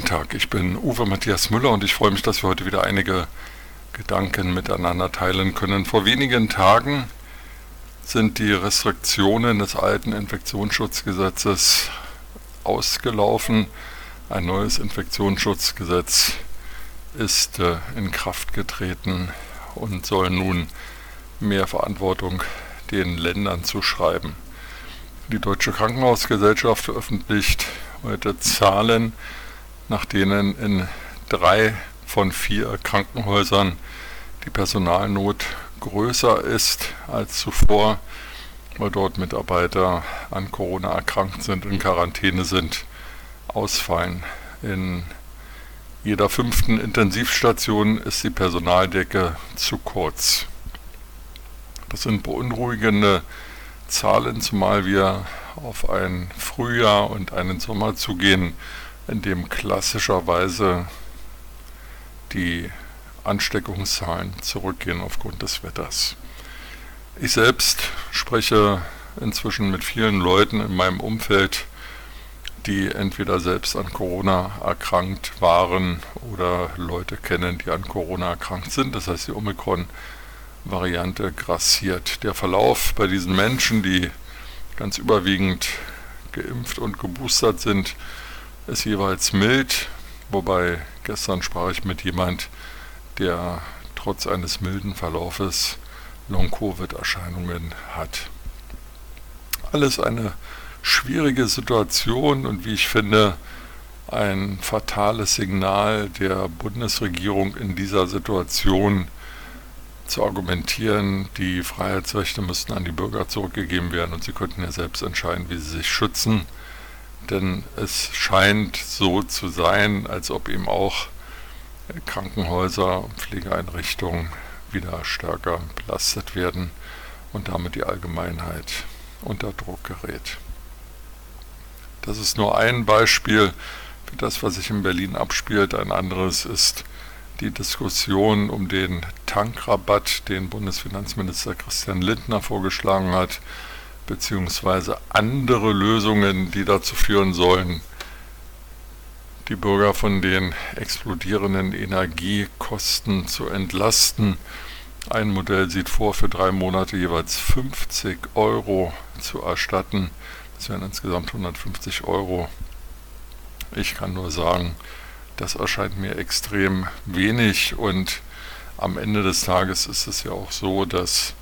Tag, ich bin Uwe Matthias Müller und ich freue mich, dass wir heute wieder einige Gedanken miteinander teilen können. Vor wenigen Tagen sind die Restriktionen des alten Infektionsschutzgesetzes ausgelaufen. Ein neues Infektionsschutzgesetz ist äh, in Kraft getreten und soll nun mehr Verantwortung den Ländern zuschreiben. Die Deutsche Krankenhausgesellschaft veröffentlicht heute Zahlen, nach denen in drei von vier Krankenhäusern die Personalnot größer ist als zuvor, weil dort Mitarbeiter an Corona erkrankt sind, in Quarantäne sind, ausfallen. In jeder fünften Intensivstation ist die Personaldecke zu kurz. Das sind beunruhigende Zahlen, zumal wir auf ein Frühjahr und einen Sommer zugehen, in dem klassischerweise die Ansteckungszahlen zurückgehen aufgrund des Wetters. Ich selbst spreche inzwischen mit vielen Leuten in meinem Umfeld, die entweder selbst an Corona erkrankt waren oder Leute kennen, die an Corona erkrankt sind. Das heißt, die Omikron Variante grassiert. Der Verlauf bei diesen Menschen, die ganz überwiegend geimpft und geboostert sind, ist jeweils mild, wobei gestern sprach ich mit jemand, der trotz eines milden Verlaufes Long-Covid-Erscheinungen hat. Alles eine schwierige Situation und wie ich finde, ein fatales Signal der Bundesregierung in dieser Situation, zu argumentieren, die Freiheitsrechte müssten an die Bürger zurückgegeben werden und sie könnten ja selbst entscheiden, wie sie sich schützen. Denn es scheint so zu sein, als ob eben auch Krankenhäuser und Pflegeeinrichtungen wieder stärker belastet werden und damit die Allgemeinheit unter Druck gerät. Das ist nur ein Beispiel für das, was sich in Berlin abspielt. Ein anderes ist die Diskussion um den Tankrabatt, den Bundesfinanzminister Christian Lindner vorgeschlagen hat, beziehungsweise andere Lösungen, die dazu führen sollen, die Bürger von den explodierenden Energiekosten zu entlasten. Ein Modell sieht vor, für drei Monate jeweils 50 Euro zu erstatten. Das wären insgesamt 150 Euro. Ich kann nur sagen, das erscheint mir extrem wenig und am Ende des Tages ist es ja auch so, dass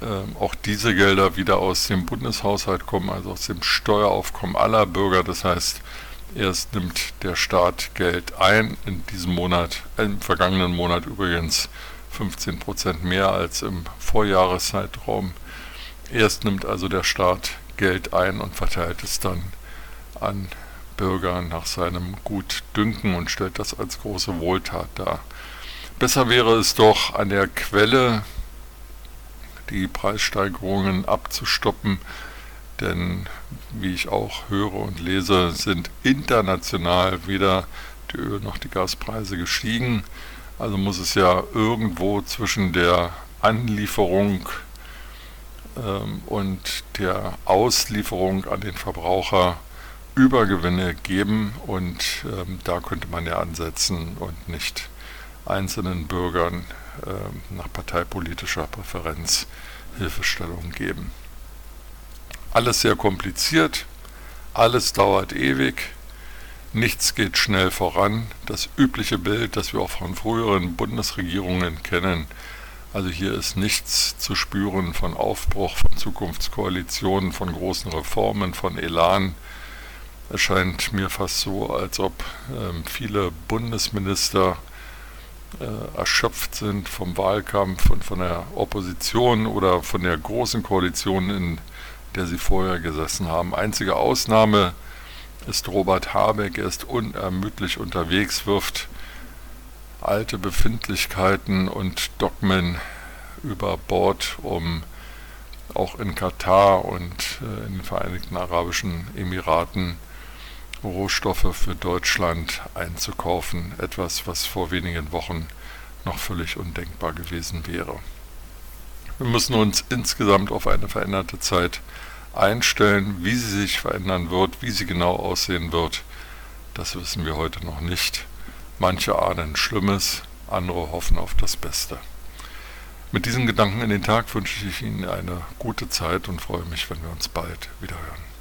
äh, auch diese Gelder wieder aus dem Bundeshaushalt kommen, also aus dem Steueraufkommen aller Bürger. Das heißt, erst nimmt der Staat Geld ein, in diesem Monat, im vergangenen Monat übrigens 15 Prozent mehr als im Vorjahreszeitraum. Erst nimmt also der Staat Geld ein und verteilt es dann an Bürger nach seinem Gutdünken und stellt das als große Wohltat dar. Besser wäre es doch an der Quelle die Preissteigerungen abzustoppen, denn wie ich auch höre und lese, sind international weder die Öl- noch die Gaspreise gestiegen. Also muss es ja irgendwo zwischen der Anlieferung ähm, und der Auslieferung an den Verbraucher Übergewinne geben und ähm, da könnte man ja ansetzen und nicht einzelnen Bürgern nach parteipolitischer Präferenz Hilfestellung geben. Alles sehr kompliziert, alles dauert ewig, nichts geht schnell voran. Das übliche Bild, das wir auch von früheren Bundesregierungen kennen, also hier ist nichts zu spüren von Aufbruch, von Zukunftskoalitionen, von großen Reformen, von Elan, es scheint mir fast so, als ob ähm, viele Bundesminister äh, erschöpft sind vom Wahlkampf und von der Opposition oder von der großen Koalition, in der sie vorher gesessen haben. Einzige Ausnahme ist Robert Habeck. Er ist unermüdlich unterwegs, wirft alte Befindlichkeiten und Dogmen über Bord, um auch in Katar und äh, in den Vereinigten Arabischen Emiraten Rohstoffe für Deutschland einzukaufen, etwas, was vor wenigen Wochen noch völlig undenkbar gewesen wäre. Wir müssen uns insgesamt auf eine veränderte Zeit einstellen, wie sie sich verändern wird, wie sie genau aussehen wird. das wissen wir heute noch nicht. Manche ahnen Schlimmes, andere hoffen auf das Beste. Mit diesen Gedanken in den Tag wünsche ich Ihnen eine gute Zeit und freue mich, wenn wir uns bald wieder hören.